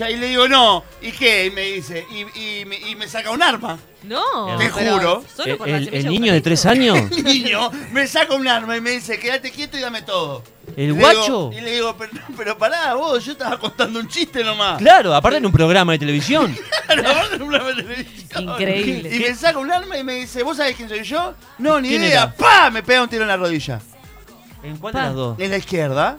y le digo, no. ¿Y qué? Y me dice, y, y me- y me saca un arma. No, Te pero juro. solo El, por la el- semilla el niño de tres años, El niño me saca un arma y me dice, quédate quieto y dame todo. el Y le guacho. digo- y le digo, pero, pero pará, vos, yo estaba contando un chiste nomás. Claro, aparte en un programa de televisión. Claro, aparte en un programa de televisión. Increíble. Y me saca un arma y me dice, ¿vos sabés quién soy yo? No, ni ¿Quién idea. era? ¡Pah! Me pega un tiro en la rodilla. ¿En cuál de Pa. las dos? En la izquierda.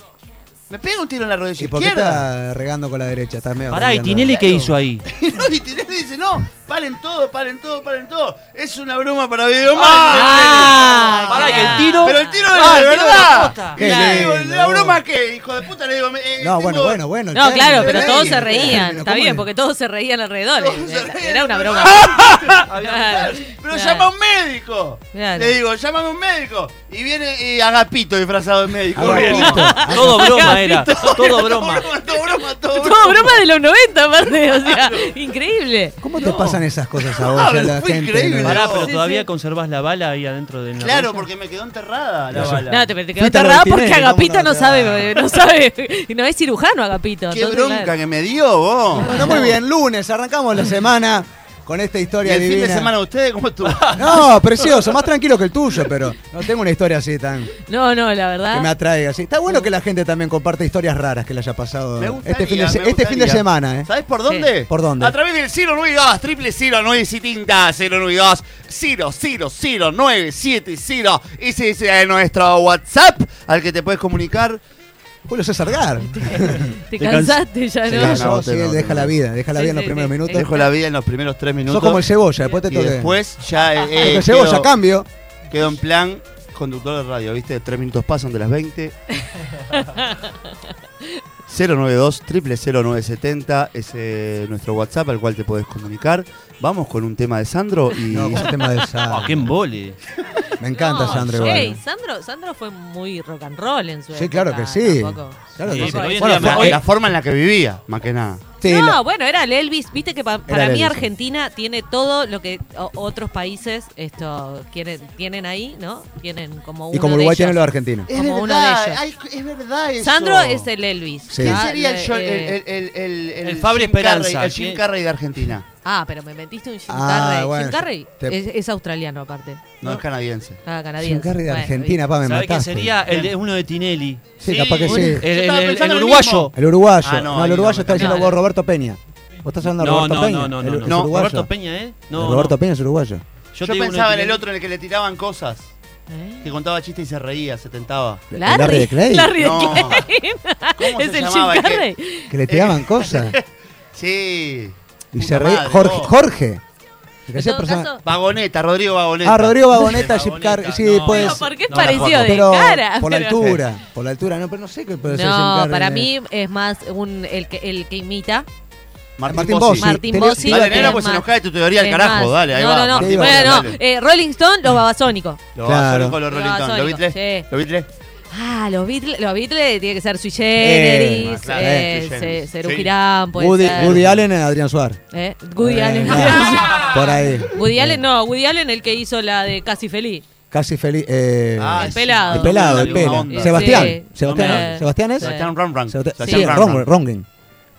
Me pega un tiro en la rodilla ¿Y por qué izquierda. está regando con la derecha? Está medio Pará, ¿y. Tinelli qué hizo ahí? Y no, y Tinelli dice, no, paren todo, paren todo, paren todo. Es una broma para video Ah, Pará, ¿y el claro. tiro? Pero el tiro Ah, es de el tiro de la verdad. digo, ¿la broma qué? Hijo de puta, le digo. eh, No, tengo- bueno, bueno, bueno. No, el claro, pero el todos se reían. ¿cómo Está es? bien, porque todos se reían alrededor. Todos se Era, reían era una broma. Pero claro. llama a un médico. Claro. Le digo, llámame a un médico. Y viene y Agapito disfrazado de médico. Agapito. Todo broma era, todo broma. Todo broma, todo broma. Todo broma de los 90, aparte. O sea, increíble. ¿Cómo te pasan esas cosas a vos? Ah, y a la fue gente, increíble. no? Pará, pero Sí, todavía sí. conservás la bala ahí adentro de la Claro, porque me quedó enterrada la bala. No, te, te quedó enterrada porque Agapito ¿cómo no no sabe, no sabe, y no es cirujano Agapito. Qué bronca que me dio vos. Bueno, muy bien, lunes, arrancamos la semana con esta ¿Y historia el fin de semana de ustedes cómo estuvo? No, precioso, más tranquilo que el tuyo, pero no tengo una historia así tan No, no, la que me verdad. atraiga así. Está bueno que la gente también comparte historias raras que le haya pasado Me gustaría, este fin de, me este fin de gustaría. semana, ¿eh? ¿Sabes por dónde? ¿Por dónde? A través del 092, triple 097 092 0000970. Ese es eh, nuestro WhatsApp al que te puedes comunicar. Julio César Gar. Te te cansaste ya, Sí, no, ¿no? eso, no, sí, no, deja no. la vida, deja la Sí, vida en los sí, primeros sí. minutos. Dejo la vida en los primeros tres minutos. Sos como el cebolla, después te y toque. después ya eh, eh, el cebolla, quedo, cambio. quedo en plan conductor de radio, ¿viste? Tres minutos pasan de las 20. 092 triple 0970 es eh, nuestro WhatsApp al cual te podés comunicar. Vamos con un tema de Sandro y No, con el tema de Sandro. qué embole. Me encanta No, Sandro igual. Sandro, Sandro fue muy rock and roll en su Sí, época. claro que sí. tampoco. Claro Sí, que sí. Bueno, la forma en la que vivía, más que nada. Sí, no, la- bueno, era el Elvis. Viste que pa- Era para mí Elvis. Argentina tiene todo lo que otros países esto quieren, tienen ahí, ¿no? Tienen como uno y como de Uruguay ellos. tiene los argentinos. Es Como uno verdad, de ellos. hay- es verdad eso. Sandro es el Elvis. Sí. ¿Quién Ah, sería el, eh, John- eh, el, el, el, el, El Fabri Jim Carrey, Esperanza, el Jim. Carrey de Argentina. Ah, pero me metiste un Jim Ah, Carrey. bueno, Jim Carrey te- es, es australiano aparte. No, es canadiense. Ah, canadiense. Jim Carrey de Bueno, Argentina, pa, me ¿Sabés mataste. sería el de uno de Tinelli? Sí, capaz que Sí, sí. El, el- el- lo uruguayo. El uruguayo. Ah, no, no, el ahí uruguyo no, está no, diciendo no. vos, Roberto Peña. Vos estás hablando de No, Roberto no, Peña. no, no, el, no, el no. Roberto Peña, ¿eh? No, Roberto no. Peña es uruguayo. Yo, pensaba en el otro en el que le tiraban cosas. ¿Eh? Que contaba chistes y se reía, se tentaba. Larry, Larry de Clay. Larry de No. Clay. ¿Cómo es se el llamaba? Es que- Carrey. Que le tiraban cosas. Sí. Y Puta se reía. madre, Jorge. vos. Jorge. En todo persona- caso, Vagoneta, Rodrigo Vagoneta. Ah, Rodrigo Vagoneta, Carrey. Sí, no, pues. no, porque es no parecido de pero cara. por la altura. Por la altura, no, pero no sé qué puede ser No, para mí es más un, el, que, el que imita. Martín, Martín Bossi. Martín Bossi. Dale, nena, es pues se nos cae tu teoría al carajo. más. Dale, ahí no, va. No, no, Martín Bueno, no. Eh, Rolling Stone, los babasónicos. Los Claro. babasónicos, los Los Rolling. ¿Los babasónicos, Beatles? sí. ¿Los Beatles? Ah, los Beatles, los Beatles tiene que ser Sui Generis, Eh, claro, eh, Generis. Serú Sí. Girán, puede Woody, ser. Woody Allen y Adrián Suárez. Eh, Woody Eh, Allen. no, por ahí. Woody Allen, no, Woody Allen el que hizo la de Casi Feliz. Casi feliz. Eh, Ah, el pelado. el pelado, el onda. Sebastián. Sí. Sebastián, Eh, ¿Sebastián es? sí. Sebastián Ron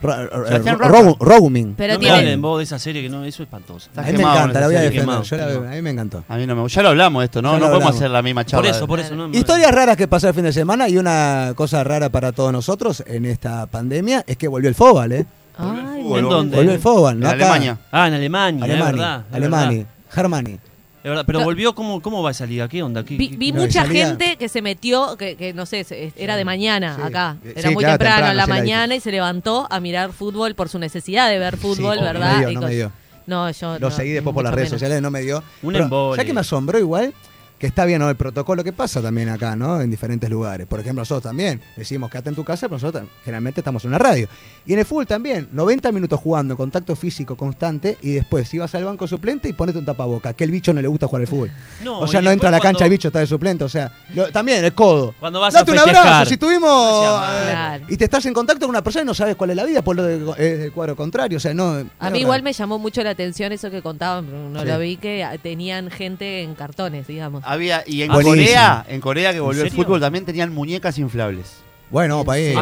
Ro- Roaming. Pero No me hablen vos de esa serie que no, eso es espantoso. A mí me encanta, la voy a defender. Yo la- a mí me encantó. A mí no me Ya lo hablamos esto, ¿no? No podemos hacer la misma Por charla. eso, por eso. No, Historias raras que pasaron el fin de semana y una cosa rara para todos nosotros en esta pandemia es que volvió el fóbal, ¿eh? Ay, ¿En Volvió. dónde? Volvió el fóbal, ¿no? En. Alemania. Ah, en Alemania, es Alemania. verdad. es Alemania. verdad, Germany. Es verdad. Pero volvió, ¿cómo, ¿cómo va esa liga? ¿Qué onda? ¿Qué, Vi, No, mucha gente que se metió, que, que no sé, se- era de mañana Sí. acá. Sí, Era muy claro, temprano, temprano, en la mañana y se levantó a mirar fútbol por su necesidad de ver fútbol, Sí, ¿verdad? No me dio, no me dio. No, yo Lo no, seguí después por las redes menos. sociales, no me dio. Un Pero, embole. ¿sabes que me asombró igual? Que está bien ¿no? el protocolo que pasa también acá, ¿no? En diferentes lugares. Por ejemplo, nosotros también decimos quédate en tu casa, pero nosotros generalmente estamos en una radio. Y en el fútbol también, 90 minutos jugando, contacto físico constante, y después ibas al banco suplente y ponete un tapaboca, que el bicho no le gusta jugar al fútbol. No, o sea, no entra a la cancha cuando- el bicho, está de suplente. O sea, lo- también el codo. Cuando vas Date a un abrazo. Si tuvimos. Eh, Claro. y te estás en contacto con una persona y no sabes cuál es la vida, pues lo de- es del cuadro contrario. O sea, no. A mí igual me llamó mucho la atención eso que contaban, pero no Sí. lo vi, que tenían gente en cartones, digamos. Había, y en Buenísimo. Corea, en Corea que volvió el serio? fútbol también tenían muñecas inflables. Bueno, para ahí.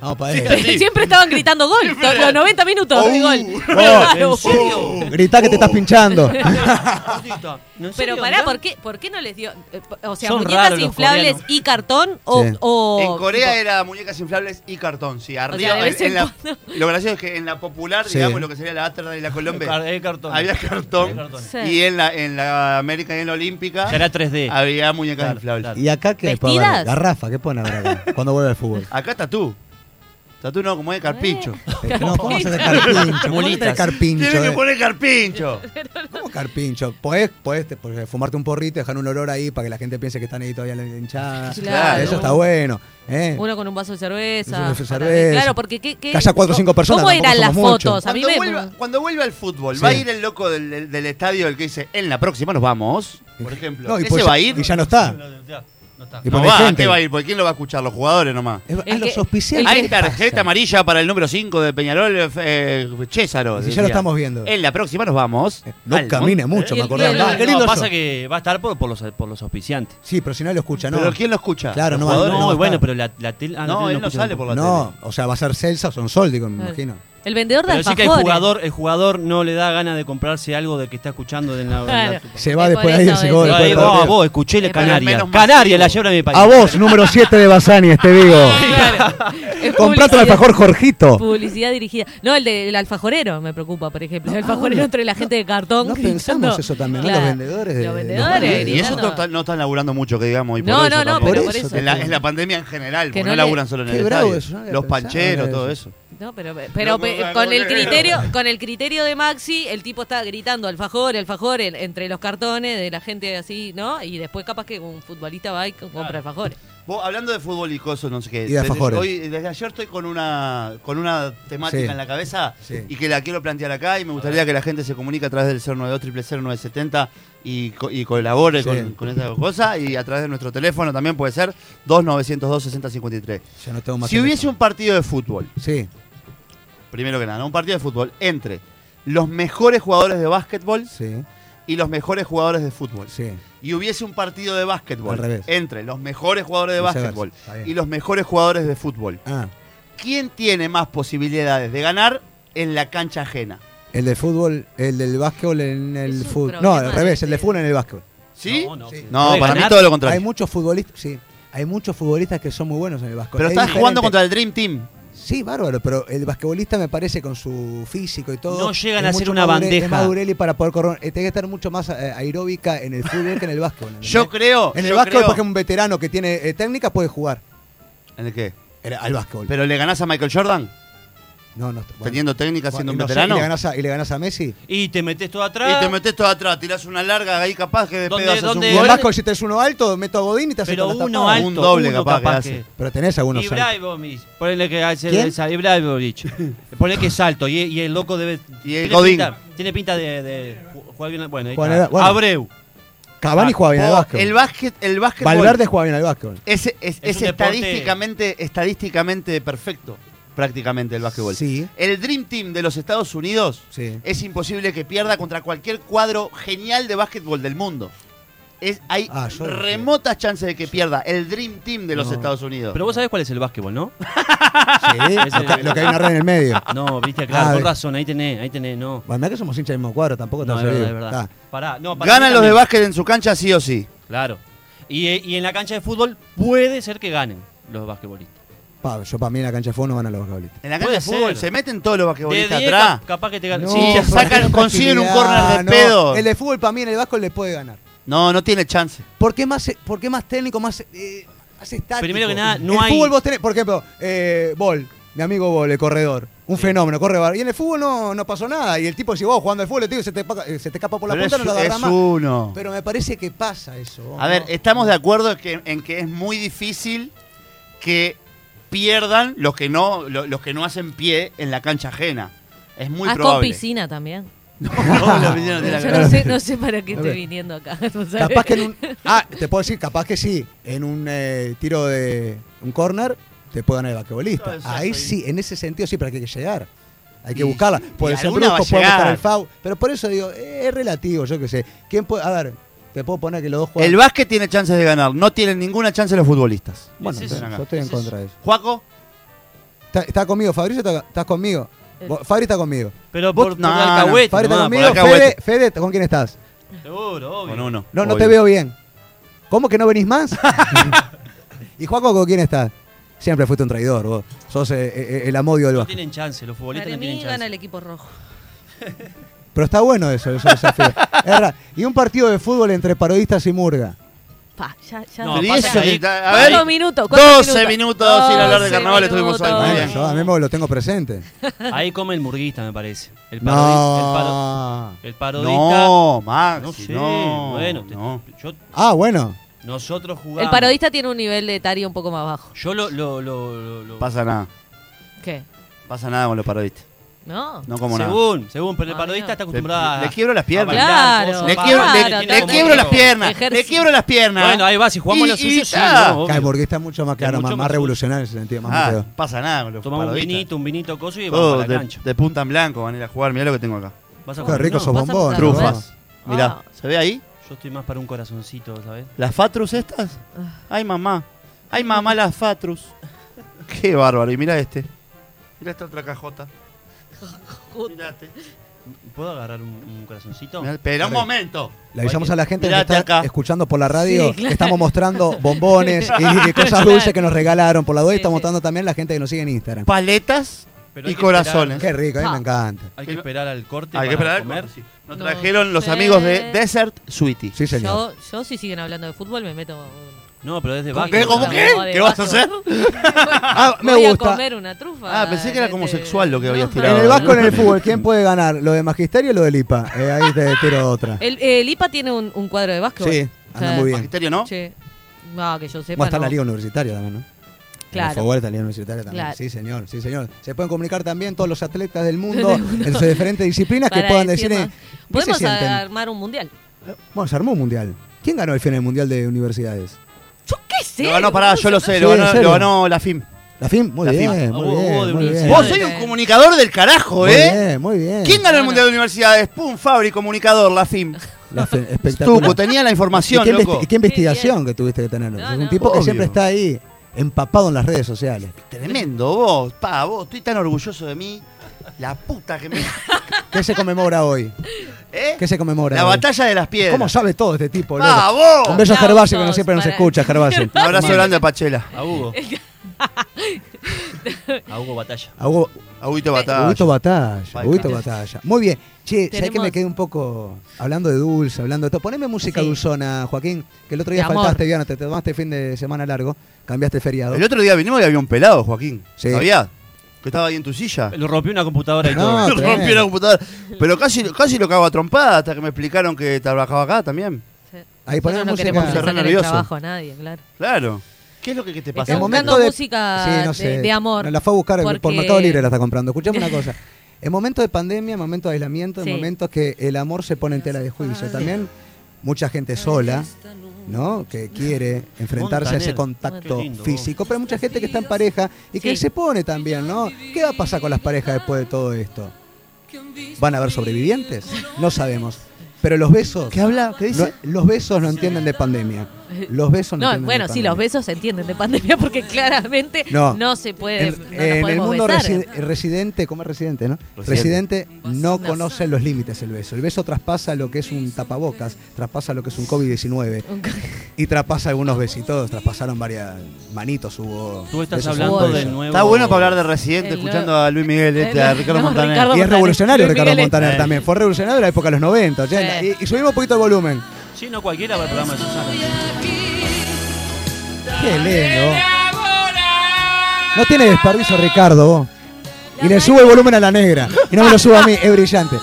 ¿Ah. Siempre estaban gritando gol. Los 90 minutos Oh. gol. Oh, ¿En serio? Gritá que te estás pinchando. Gordita, ¿en Pero pará? ¿por qué, ¿por qué no les dio? eh, O sea, Son muñecas raros los inflables coreanos. y cartón o. Sí. o En Corea tipo- era muñecas inflables y cartón, sí. Arriba, de vez en en la- cuando. lo gracioso es que en la popular, Sí. digamos lo que sería la Amsterdam y la Car- Colombia, cartón. había cartón. Había cartón. Sí. Y en la, en la América y en la Olímpica Ya era 3D. había muñecas Claro, inflables. claro. ¿Y acá qué? ¿Vestidas? Garrafa, ¿qué pone ahora acá? Cuando vuelve al fútbol. Acá tatú. Tatú no, como es carpincho. Eh. No, ¿cómo se hace carpincho? ¿Cómo se hace Mulitas. carpincho? Tiene que eh? poner carpincho. ¿Cómo carpincho? Podés, podés te- fumarte un porrito y dejar un olor ahí para que la gente piense que están ahí todavía hinchadas. Claro. Eso está bueno. ¿eh? Uno con un vaso de cerveza. Un vaso de para- cerveza. Claro, porque ¿qué, qué- Que haya cuatro o cinco personas, ¿Cómo tampoco eran las somos muchos. fotos? A mí Cuando me. vuelva, cuando vuelva al fútbol, Sí. ¿va a ir el loco del, del- del estadio el que dice, en la próxima nos vamos? Por ejemplo. No, y ¿Ese pues va a ir? Y ya no está. No está. Y No pone va, gente. ¿qué va a ir? Porque ¿quién lo va a escuchar? Los jugadores nomás. Es- El a los que- auspiciantes. Hay ¿qué tarjeta pasa? amarilla para el número 5 de Peñarol, eh, Césaro. Si ya decía. lo estamos viendo. En la próxima nos vamos. No al camine monte. mucho, Y me acordaba. el- Ah, qué No, lindo pasa eso. que va a estar por, por los, por los auspiciantes. Sí, pero si no lo escucha, ¿no? ¿Pero quién lo escucha? Claro, ¿Los no va- jugadores? No, no va a bueno, pero la, la tele. ah, No, tele él no escucha. sale por la No, o sea, va a ser Celsa o son Soldi, me Claro. imagino. El vendedor de Pero sí que el jugador, el jugador no le da ganas de comprarse algo de que está escuchando en la. en la- Claro. Se va Es después ahí es. gol. Del vos, escuchele Pero Canaria. Canaria la lleva a mi país. A vos, número 7 de Basani, este digo. Claro. Es Comprate un alfajor Jorgito. Publicidad dirigida. No, el del alfajorero me preocupa, por ejemplo. El alfajorero entre la gente de cartón. No gritando. pensamos eso también, ¿no? Los vendedores de- Los de vendedores. Y eso gritando. no, están- no están laburando mucho, que digamos. Y por No, eso no, no, pero Por eso. En la, la pandemia en general, Que porque no laburan solo en el estadio. Los pancheros, todo eso. No, pero, pero No, pe- no, no, con el no, criterio, con el criterio de Maxi, el tipo está gritando alfajor, alfajor en- entre los cartones de la gente así, ¿no? Y después capaz que un futbolista va y co- compra alfajores. Vos, hablando de fútbol y cosas, no sé qué. Y de alfajores. hoy, desde ayer estoy con una, con una temática Sí. en la cabeza Sí. y que la quiero plantear acá y me gustaría que la gente se comunique a través del 092 0970 y, co- y colabore Sí. con, con esta cosa y a través de nuestro teléfono también puede ser 2902 6053. Ya no tengo más Si hubiese un partido de fútbol, Sí, primero que nada, ¿no? un partido de fútbol entre los mejores jugadores de básquetbol sí, y los mejores jugadores de fútbol. sí. Y hubiese un partido de básquetbol Al revés. entre los mejores jugadores de básquetbol y los mejores jugadores de fútbol. Ah, ¿Quién tiene más posibilidades de ganar en la cancha ajena? el de fútbol, el del básquetbol en el fútbol. No, al revés, el de fútbol en el básquetbol. ¿Sí? No, no. Sí. No, ¿Puede para mí todo lo Hay contrario. muchos futbolistas, sí, hay muchos futbolistas que son muy buenos en el básquetbol. Pero Es estás jugando contra el Dream Team. Sí, bárbaro, pero el basquetbolista me parece con su físico y todo. No llegan a ser una bandeja. Es más dureli para poder correr. eh, Tiene que estar mucho más eh, aeróbica en el fútbol que en el básquetbol. ¿entendés? Yo creo. En el yo básquetbol, creo- por ejemplo, un veterano que tiene eh, técnica puede jugar ¿En el qué? al básquetbol. ¿Pero le ganás a Michael Jordan? No, no. bueno. Teniendo técnica siendo un y veterano. ¿y, le ganás a, ¿Y le ganás a Messi? Y te metes todo atrás. Y te metes todo atrás, tirás una larga ahí capaz que de ¿Dónde- haces dónde- un Y gol. básquetbol, si tenés uno alto, meto a Godín y te hace pero uno alto. Un doble uno capaz que hace. Pero tenés algunos altos. Ibrahimovic. Ponele que hace esa- Ibrahimovic. Ponele que es alto y, y el loco debe. Y el tiene Godín. Pinta, tiene pinta de, de ju- jugar bien. Bueno, ahí está. bueno. Abreu. Cavani Ah, juega bien al básquetbol. el básquet, el básquetbol Valverde juega bien al básquetbol. es, es, es Es estadísticamente, estadísticamente perfecto, prácticamente el básquetbol. Sí, El Dream Team de los Estados Unidos sí. es imposible que pierda contra cualquier cuadro genial de básquetbol del mundo. Es, hay Ah, remotas chances de que pierda el Dream Team de los No. Estados Unidos. Pero vos sabés cuál es el básquetbol, ¿no? Sí, lo, que, lo que hay una red en el medio. No, viste, claro, Ah, con de- razón, ahí tenés, ahí tenés, no. Bueno, mirá que somos hinchas del mismo cuadro, tampoco te No, vas es verdad, es verdad. Ah, Pará, no, para Ganan los de básquet en su cancha sí o sí. Claro. Y, eh, y en la cancha de fútbol puede ser que ganen los basquetbolistas. Pa, yo para mí en la cancha de fútbol no van a los basquetbolistas. En la cancha de fútbol ser. se meten todos los De basquetbolistas 10 atrás. cap- capaz que te ganen. No, Sí, sacan- consiguen un corner de no. pedo. El de fútbol para mí en el básquetbol le puede ganar. No, no tiene chance. ¿Por qué más, por qué más técnico, más, eh, más estático? Primero que nada, no en hay- el fútbol vos tenés, por ejemplo, eh, Bol, mi amigo Bol, el corredor. Un fenómeno, corre bar. Y en el fútbol no, no pasó nada. Y el tipo, si vos jugando al fútbol, el tío se te, eh, se te escapa por la Pero punta, es, no lo agarra es más. uno. Pero me parece que pasa eso. A ver, ¿no? estamos de acuerdo que- en que es muy difícil que pierdan los que no lo- los que no hacen pie en la cancha ajena. Es muy Haz con probable. piscina también. No, la piscina no tiene Yo que no ver. sé, no sé para qué A estoy ver. viniendo acá. no sabes. Capaz que en un. Ah, te puedo decir, capaz que sí. En un eh, tiro de un corner, te puede ganar el basquetbolista. No, eso Ahí soy- sí, en ese sentido sí, pero hay que llegar. Hay que Y- buscarla. y Puede ser alguna va a brusco, puede buscar el foul. Pero por eso digo, eh, es relativo, yo qué sé. ¿Quién puede.? A ver, te puedo poner que los dos juegan. El básquet tiene chances de ganar, no tienen ninguna chance los futbolistas. Bueno, Es eso. yo estoy en Es contra de eso. Juaco, Está, está conmigo, Fabricio está, estás conmigo. Vos- Fabri está conmigo. Pero Vos- por, por no, no, alcahuete Fabri está conmigo. Fede. Fede, ¿con quién estás? Seguro, obvio. Con uno. No, no obvio. te veo bien. ¿Cómo que no venís más? ¿Y Juaco con quién estás? Siempre fuiste un traidor, vos. Sos eh, eh, el amodio del No tienen chance, los futbolistas Para no tienen mí gana el chance. equipo rojo. Pero está bueno eso, eso desafío. Es y un partido de fútbol entre parodistas y murga. Pa, ya, ya. No, y pasa ahí- a ver, ¿Cuántos minutos? ¿Cuántos 12 minutos sin hablar de 12 carnaval estuvimos minutos. bien. Yo a mí me lo tengo presente. Ahí come el murguista, me parece. El, parodi- el, paro- No. el parodista. No, Maxi, no sé. no. bueno, te- no. yo, Ah, bueno. nosotros jugamos. El parodista tiene un nivel de etario un poco más bajo. Yo lo. lo, lo, lo- lo- Pasa nada. ¿Qué? Pasa nada con los parodistas. ¿No? No como nada. según, según, pero el Ah, parodista mira. está acostumbrado a. le quiebro las a piernas. Claro, Le quiebro, le- Claro, le claro. quiebro las piernas. Ejercicio. Le quiebro las piernas. Bueno, ahí va, si jugamos Y- lo y sí, está. no, obvio. Mucho más claro, mucho más, más más suyo. revolucionario en ese sentido, más Ah, metedor. pasa nada con los Tomamos un parodistas. vinito, un vinito coso y vamos para la de, cancha. de punta en blanco van a ir a jugar. Mirá lo que tengo acá. Vas a Qué rico ¿no? esos a bombones. Trufas. Mirá, Ah. ¿se ve ahí? Yo estoy más para un corazoncito, ¿sabes? ¿Las Fatrus estas? Ah. Ay, mamá. Ay, mamá, las Fatrus. Qué bárbaro. Y mira este. Mira esta otra cajota. Mirate. ¿Puedo agarrar un, un corazoncito? Mirá, Espera un momento. Le avisamos a la gente que Mirate está acá. escuchando por la radio Sí, claro. que estamos mostrando bombones y, y cosas Claro. dulces que nos regalaron por la web. Sí, Estamos sí. mostrando también la gente que nos sigue en Instagram. Paletas Pero y que corazones. Qué rico, a mí Ah. me encanta. Hay que esperar al corte Hay que para esperar. comer. sí. Nos No trajeron los sé. amigos de Desert Sweetie. Sí, señor. Yo, yo si siguen hablando de fútbol me meto. No, pero desde ¿Cómo qué? ¿Cómo qué? ¿Qué vas a hacer? Ah, me Voy a gusta. comer una trufa. Ah, pensé que era como este, sexual lo que habías tirado. En el Vasco en el fútbol, ¿quién puede ganar? ¿Lo de Magisterio o lo del IPA? Eh, ahí te tiro otra. El, el IPA tiene un, un cuadro de básquetbol. Sí, anda muy bien. Magisterio, ¿no? Sí. No, que yo sepa. Bueno, está no. la liga universitaria también, ¿no? Claro. El fútbol está la liga universitaria también. Claro. Sí, señor, sí, señor. Se pueden comunicar también todos los atletas del mundo en sus diferentes disciplinas que puedan decir... eh, ¿qué Podemos armar un mundial. Bueno, se armó un mundial. ¿Quién ganó el final mundial de universidades? Sé. Lo ganó, pará, yo lo sé, lo ganó, serio. lo ganó la FIM. ¿La FIM? Muy La bien, FIM. muy bien, de muy bien. Vos soy un comunicador del carajo, Muy ¿eh? bien, muy bien. ¿Quién ganó el Mundial de Universidades? Pum, Fabri, comunicador, la FIM. La fe- espectacular. Tuco, tenía la ¿Y información, qué, loco. investi- y qué investigación que tuviste que tener? No, un no. tipo que siempre está ahí, empapado en las redes sociales. Tremendo, vos, pa, vos, estoy tan orgulloso de mí. La puta que me. ¿Qué se conmemora hoy? ¿Eh? ¿Qué se conmemora La hoy? batalla de las piedras. ¿Cómo sabe todo este tipo? ¡Ah, vos! Un beso a Gervasio, que no siempre nos escucha, Gervasio. Un abrazo grande a Pachela. A Hugo. a Hugo Batalla. A Hugo, Aguito Batalla. Huguito Batalla. Huguito Batalla. Muy bien. Che, ¿sabés que me quedé un poco hablando de dulce, hablando de todo? Poneme música Sí. dulzona, Joaquín, que el otro día De faltaste, viernes, te tomaste fin de semana largo, cambiaste feriado. El otro día vinimos y había un pelado, Joaquín. Sí. ¿Sabías? Que estaba ahí en tu silla. Lo rompió una computadora y No, todo. tremendo. Rompió la computadora. Pero casi, casi lo cago a trompada hasta que me explicaron que trabajaba acá también. Sí. Ahí poneme Nosotros no música. queremos que Se le re saquen el nervioso. trabajo a nadie, claro. Claro. ¿Qué es lo que, que te pasa? Buscando momento de- música Sí, no sé. de, de amor. La fue a buscar por porque- Mercado Libre, la está comprando. Escuchame una cosa. En momentos de pandemia, en momentos de aislamiento, en Sí. momentos que el amor se pone en tela de juicio, también mucha gente sola, ¿no? Que quiere enfrentarse a ese contacto lindo, físico, pero hay mucha gente que está en pareja y que Sí. se pone también, ¿no? ¿Qué va a pasar con las parejas después de todo esto? ¿Van a haber sobrevivientes? No sabemos. Pero los besos. ¿Qué habla? ¿Qué dice? no- los besos no entienden de pandemia. Los besos no, No, entienden bueno, de sí, los besos se entienden de pandemia porque claramente No. no, se puede. En, no en el mundo resi- residente, ¿cómo es residente, no? Residente. Residente no conoce los límites el beso. El beso traspasa lo que es un tapabocas, traspasa lo que es un COVID-19 y traspasa algunos besitos, traspasaron varias manitos, hubo. Tú estás hablando cuello. nuevo. Está bueno para hablar de Residente, El- escuchando a Luis Miguel, este, a Ricardo no, Montaner. Ricardo Y es revolucionario Luis Ricardo Montaner también. Fue revolucionario en la época de los 90, 80. Sí. Y, y subimos un poquito el volumen. Sí, no cualquiera va al programa de Susana. Qué lindo. No tiene desperdicio Ricardo, vos. Y le sube el volumen a la negra. Y no me lo suba a mí, es brillante.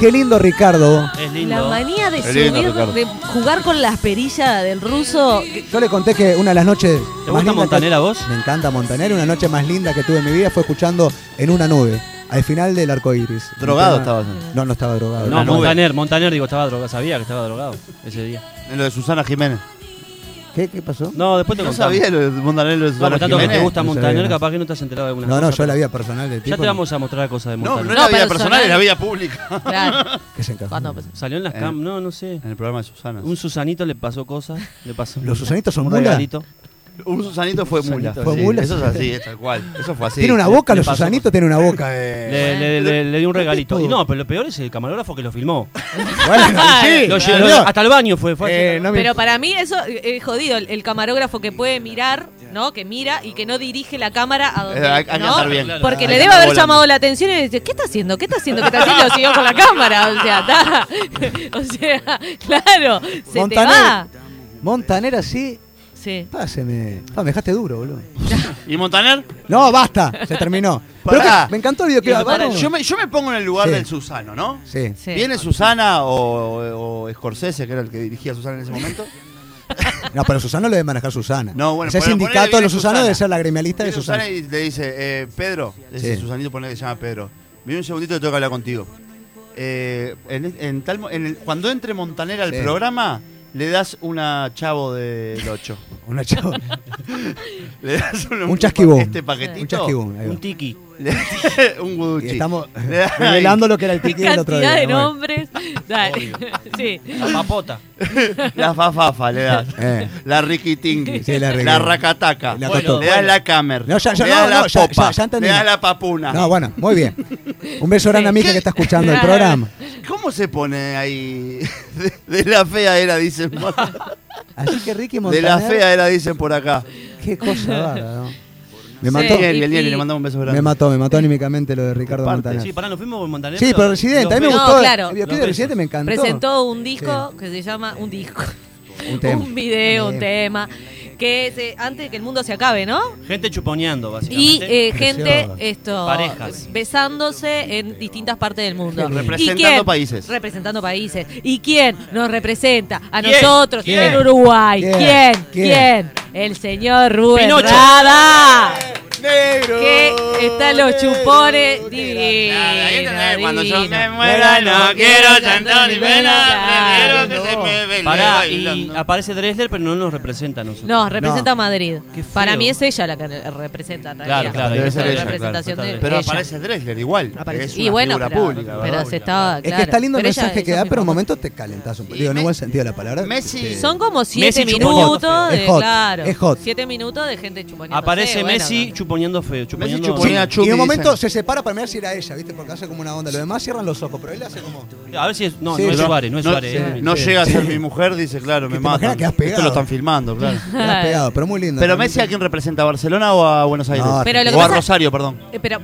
Qué lindo Ricardo, vos. Es lindo. La manía de lindo, subir, de jugar con las perillas del ruso. Yo le conté que una de las noches. ¿Te más gusta lindas Montaner que- a vos? Me encanta Montaner. Una noche más linda que tuve en mi vida fue escuchando en una nube, al final del arco iris. Drogado tema- estabas. No, no estaba drogado. No. Montaner, Montaner, digo, estaba drogado. Sabía que estaba drogado ese día. En lo de Susana Jiménez. ¿Qué, ¿Qué pasó? No, después te No contamos. sabía lo de Montaner, lo de No, Susana por tanto que te Jiménez. gusta No Montaner, capaz que no te has enterado de alguna No, no, cosa. yo la vida personal del tipo. Ya te vamos a mostrar cosas de No, Montaner. no es No, la vida personal. es la vida pública. Claro. Que se encajó. Pues, Salió en las Eh. cam, no, no sé. En el programa de Susana. Un Susanito le pasó cosas, le pasó ¿Los Susanitos son un regalito. Un Susanito fue mula. Fue sí, mula. Eso es así, es tal cual. Eso fue así. tiene una boca, le los. Susanitos tienen una boca de. Le, le- le- le di un regalito. Y no, pero lo peor es el camarógrafo que lo filmó. Bueno, sí, Lo señor. llevó hasta el baño fue. fue Eh, no me- Pero para mí eso eh, es jodido. El, el camarógrafo que puede mirar, ¿no? Que mira y que no dirige la cámara a donde. Eh, hay, hay que ¿no? bien. Claro. Porque Hay le debe haber volando. llamado la atención y dice, ¿qué está haciendo? ¿Qué está haciendo? ¿Qué está haciendo? Siguió con la cámara. O sea, está. O sea, claro, se te Montaner. va. Montaner así. Sí. Páseme. Pa, me dejaste duro, boludo. ¿Y Montaner? No, basta, se terminó. Pero Pará. que- me encantó el video que Pará, yo, me, yo me pongo en el lugar Sí. del Susano, ¿no? Sí. Sí. Viene Susana o, o Scorsese, que era el que dirigía a Susana en ese momento. No, pero Susana lo debe manejar Susana. No, bueno, Ese ponele- ponele sindicato de los Susanos Susana. debe ser la gremialista de Viene Susana. Susana y le dice, eh, Pedro, ese Sí. Susanito pone que se llama Pedro. Viene un segundito que tengo que hablar contigo. Eh, en, en tal, mo- en el- cuando entre Montaner al Sí. programa, le das una chavo del 8. Una chava. Le das un, Un chasquibún. Este paquetito. Un va. Un tiki. Un Y guduchi. estamos revelando lo que era el tiki del otro Cantidad día. de nombres. Dale. Sí. La papota. La fafafa le das. Eh. La riquitingui. Sí, la la racataca. La Bueno, le das la camer. No, ya- ya le no, das la no, ya- popa. ya- ya entendí. le das la papuna. No, bueno, muy bien. Un beso grande a Mija que está escuchando el programa. ¿Cómo se pone ahí? De, de la fea era, dicen. Así que Ricky De Montaner. la fea era, dicen por acá. Qué cosa bárbara, ¿no? Me Sí. mató. Bien, bien, y- le mandamos un beso grande. Me mató, me mató anímicamente lo de Ricardo Parte, Montaner. Sí, pará, nos fuimos con Montaner. Sí, pero Residente, a mí me Los No, gustó. claro. El videoclip de Residente me encantó. Presentó un disco que se llama Un disco. Un tema. Un video, un Bien. tema. Que es eh, antes de que el mundo se acabe, ¿no? Gente chuponeando, Y básicamente. eh, gente esto Parejas. besándose en distintas partes del mundo. Lindo. ¿Y Representando quién? países. Representando países. ¿Y quién nos representa a ¿Quién? nosotros ¿Quién? en Uruguay? ¿Quién? ¿Quién? ¿Quién? ¿Quién? El señor Rubén. Rada. Negro. Que están los chupones divinos. Entendés, Cuando yo me muera no quiero llanto ni pena, Claro. prefiero que se me vele Pará, bailando. y aparece Dresler, pero no nos representa a nosotros. No, representa No. a Madrid. Qué feo. Para mí es ella la que representa. en Claro, realidad. claro, debe ser la ella, representación claro, de Pero ella. aparece Drexler igual. Aparece- Es y una bueno, figura pero, pública. pero ¿verdad? se estaba. Es que está lindo el Pero ella- mensaje que da, pero en un momento te calentas un poco. Y Digo, no buen sentido de la palabra. Messi- Este, Son como siete Messi chuponeando minutos de, Es hot, claro, es hot. siete minutos de gente chuponeando. Aparece Messi chuponeando feo. Chuponeando... chuponea Sí, Chucky, y en un momento dicen. se separa para mirar si era ella, ¿viste? Porque hace como una onda. Los demás cierran los ojos, pero él hace como. A ver si es. No, Sí, no es Suárez, no es no, Suárez. sí, es- no sí. llega a ser mi mujer, dice, claro, me ¿Te imaginas matan. que has Esto pegado? lo están filmando, claro. Pegado, pero muy lindo. Pero. Messi a quién representa, ¿a Barcelona o a Buenos Aires? No, Pero lo que o a pasa- Rosario, perdón. Eh, Pero,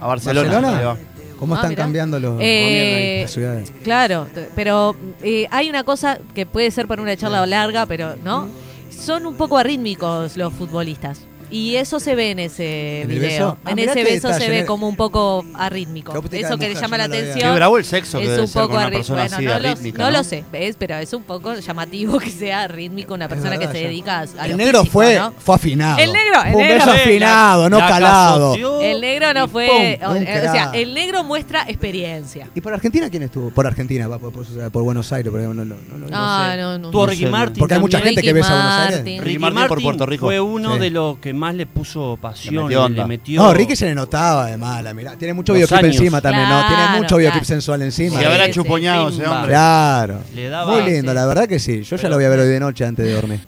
A Barcelona. ¿Barcelona? ahí va. ¿Cómo Ah, están mirá. cambiando los Eh, las ciudades? claro, t- pero eh, hay una cosa que puede ser para una charla larga, pero no. Son un poco arrítmicos los futbolistas. Y eso se ve en ese ¿En video. beso? Ah, en mirá ese beso se detalle, ve ¿eh? como un poco arrítmico. Eso que le mujer, llama yo la no atención. Qué bravo el sexo que es un poco con una arrí- persona bueno, no, de lo, rítmica, no ¿no? lo sé, ¿ves? pero es un poco llamativo que sea rítmico una persona verdad, que se dedica a El negro físico, fue, ¿no? fue afinado. El negro, el negro. beso afinado, no La calado. El negro no fue, ¡pum! o, o sea, el negro muestra experiencia. ¿Y por Argentina quién estuvo? Por Argentina, va, por, por- por Buenos Aires, porque no, no, no, no- Ah, sé. no, no. Tuvo no Ricky Martin. Porque hay mucha gente que besa a Buenos Aires. Ricky Martin por Puerto Rico. fue uno de los que más le puso pasión, Le le metió onda. metió, No, Ricky se le notaba de mala, mirá. Tiene mucho Los años. encima también, ¿no? Tiene mucho videoclip claro. sensual encima. Y habrá chupoñado ese hombre. Claro. Le daba- Muy lindo, Sí. la verdad que sí. Yo ya lo voy a ver hoy de noche antes de dormir.